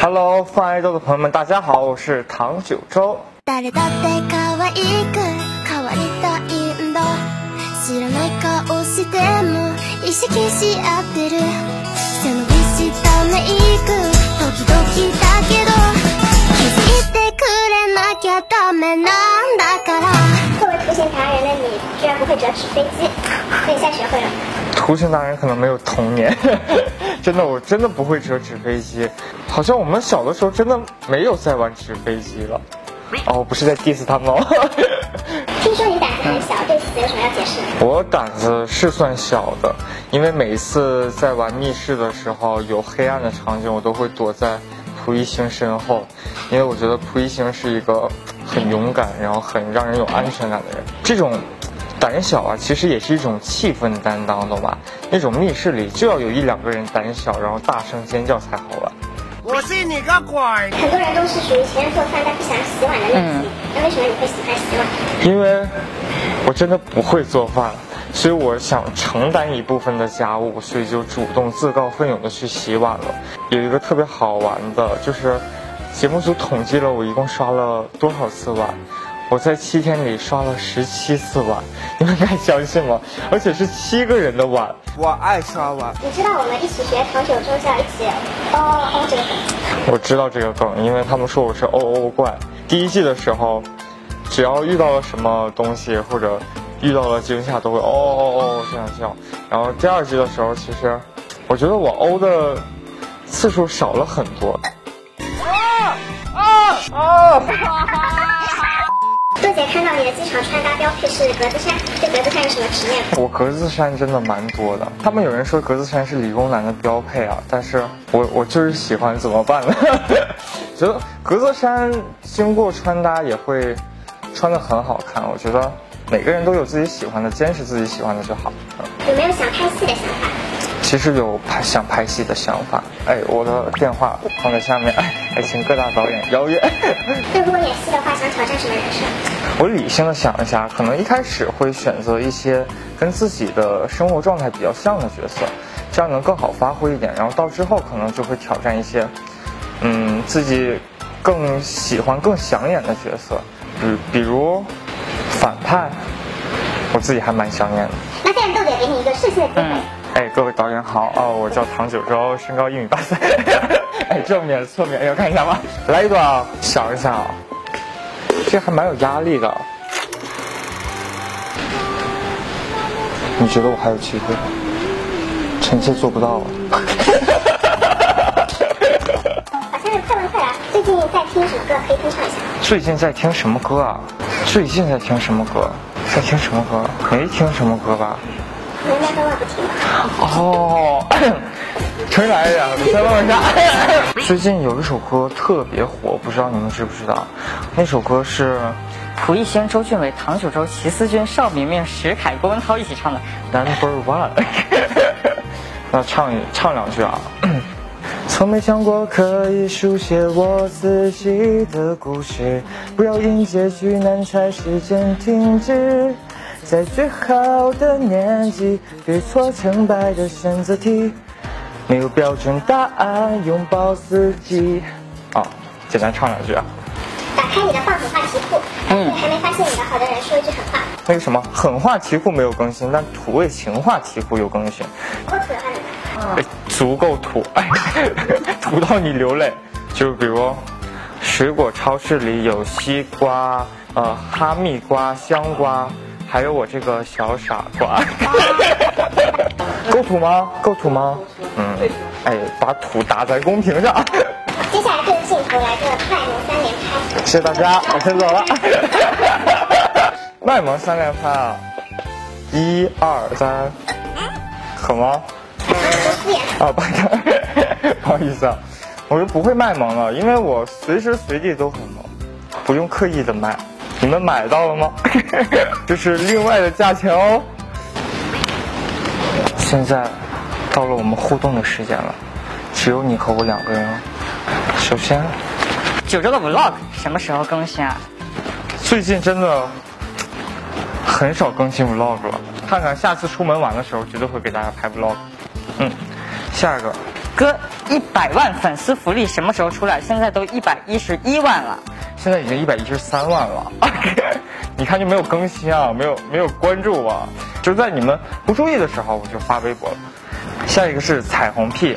Hello，放爱豆的朋友们，大家好，我是唐九洲。誰だって可愛く変わりたいんだ知らない顔しても意識し合ってる背伸びしたメイク時々だけど気づいてくれなきゃダメなんだから作为图形达人的你，居然不会折纸飞机，那你现在学会了？ 图形达人可能没有童年，真的，我真的不会折纸飞机。好像我们小的时候真的没有在玩纸飞机了。哦，不是在 diss 他们哦。听说你胆子很小，对此有什么要解释的？我胆子是算小的，因为每一次在玩密室的时候，有黑暗的场景，我都会躲在蒲一星身后，因为我觉得蒲一星是一个很勇敢，然后很让人有安全感的人。这种胆小啊，其实也是一种气氛担当，懂吧？那种密室里就要有一两个人胆小，然后大声尖叫才好玩。我信你个鬼！很多人都是属于喜欢做饭但不喜欢洗碗的类型，那为什么你会喜欢洗碗？因为我真的不会做饭，所以我想承担一部分的家务，所以就主动自告奋勇的去洗碗了。有一个特别好玩的，就是节目组统计了我一共刷了多少次碗，我在七天里刷了十七次碗，你们敢相信吗？而且是七个人的碗。我爱刷碗。你知道我们一起学唐九洲就要一起哦哦这个梗。我知道这个梗，因为他们说我是哦哦怪。第一季的时候，只要遇到了什么东西或者遇到了惊吓，都会哦哦哦这样笑。然后第二季的时候，其实我觉得我哦的次数少了很多。多 是格子衫，对格子衫有什么执念？我格子衫真的蛮多的，他们有人说格子衫是理工男的标配啊，但是我我就是喜欢，怎么办呢？觉得格子衫经过穿搭也会穿的很好看，我觉得每个人都有自己喜欢的，坚持自己喜欢的就好。有没有想拍戏的想法？其实有拍想拍戏的想法，哎，我的电话放在下面，哎，请各大导演邀约。那如果演戏的话，想挑战什么人设？我理性的想一下，可能一开始会选择一些跟自己的生活状态比较像的角色，这样能更好发挥一点。然后到之后可能就会挑战一些，嗯，自己更喜欢、更想演的角色，比比如反派，我自己还蛮想演的。那现在豆姐给你一个试戏的机会。哎，各位导演好哦，我叫唐九洲，身高一米八三。哎，正面、侧面，要看一下吗？来一段啊，想一想啊，这还蛮有压力的。你觉得我还有机会？臣妾做不到啊。好像是快问快答，最近在听什么歌？可以哼唱一下。最近在听什么歌啊？最近在听什么歌？在听什么歌？没听什么歌吧？哦，重新来一遍，你再问一下。最近有一首歌特别火，不知道你们知不知道？那首歌是蒲熠星、周俊伟、唐九洲、齐思钧、邵明明、石凯、郭文涛一起唱的。Number One。那唱一唱两句啊。从没想过可以书写我自己的故事，不要因结局难猜时间停止。在最好的年纪，对错成败的选择题，没有标准答案，拥抱自己。啊，简单唱两句啊。打开你的放狠话题库，对还没发现你的好的人说一句狠话。那个什么狠话题库没有更新，但土味情话题库有更新。够土的话怎么办？哎，足够土，哎，土到你流泪。就比如，水果超市里有西瓜、呃哈密瓜、香瓜，还有我这个小傻瓜。够土吗？够土吗？嗯，哎，把土打在公屏上。接下来对着镜头来个卖萌三连拍。谢谢大家，我先走了。卖萌三连拍啊！一二三，可吗？啊，不好不好意思啊，我就不会卖萌了，因为我随时随地都很萌，不用刻意的卖。你们买到了吗？这是另外的价钱哦。现在到了我们互动的时间了，只有你和我两个人了。首先，九州的 vlog 什么时候更新啊？最近真的很少更新 vlog 了，看看下次出门玩的时候，绝对会给大家拍 vlog。嗯，下一个，哥，一百万粉丝福利什么时候出来？现在都一百一十一万了。现在已经一百一十三万了，你看就没有更新啊，没有没有关注啊，就在你们不注意的时候我就发微博了。下一个是彩虹屁，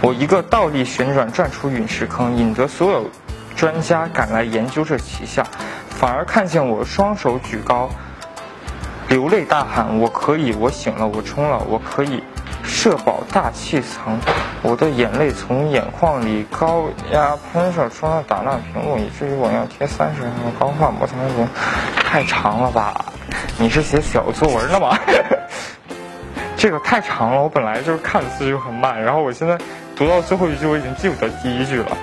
我一个倒立旋转转出陨石坑，引得所有专家赶来研究这奇象，反而看见我双手举高，流泪大喊：“我可以，我醒了，我冲了，我可以。”社保大气层，我的眼泪从眼眶里高压喷射出了打烂屏幕，以至于我要贴三十行高画膜才能读。太长了吧？你是写小作文的吗？这个太长了，我本来就是看字就很慢，然后我现在读到最后一句，我已经记不得第一句了。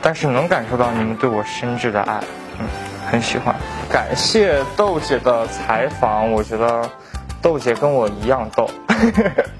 但是能感受到你们对我深挚的爱，嗯，很喜欢。感谢豆姐的采访，我觉得豆姐跟我一样逗。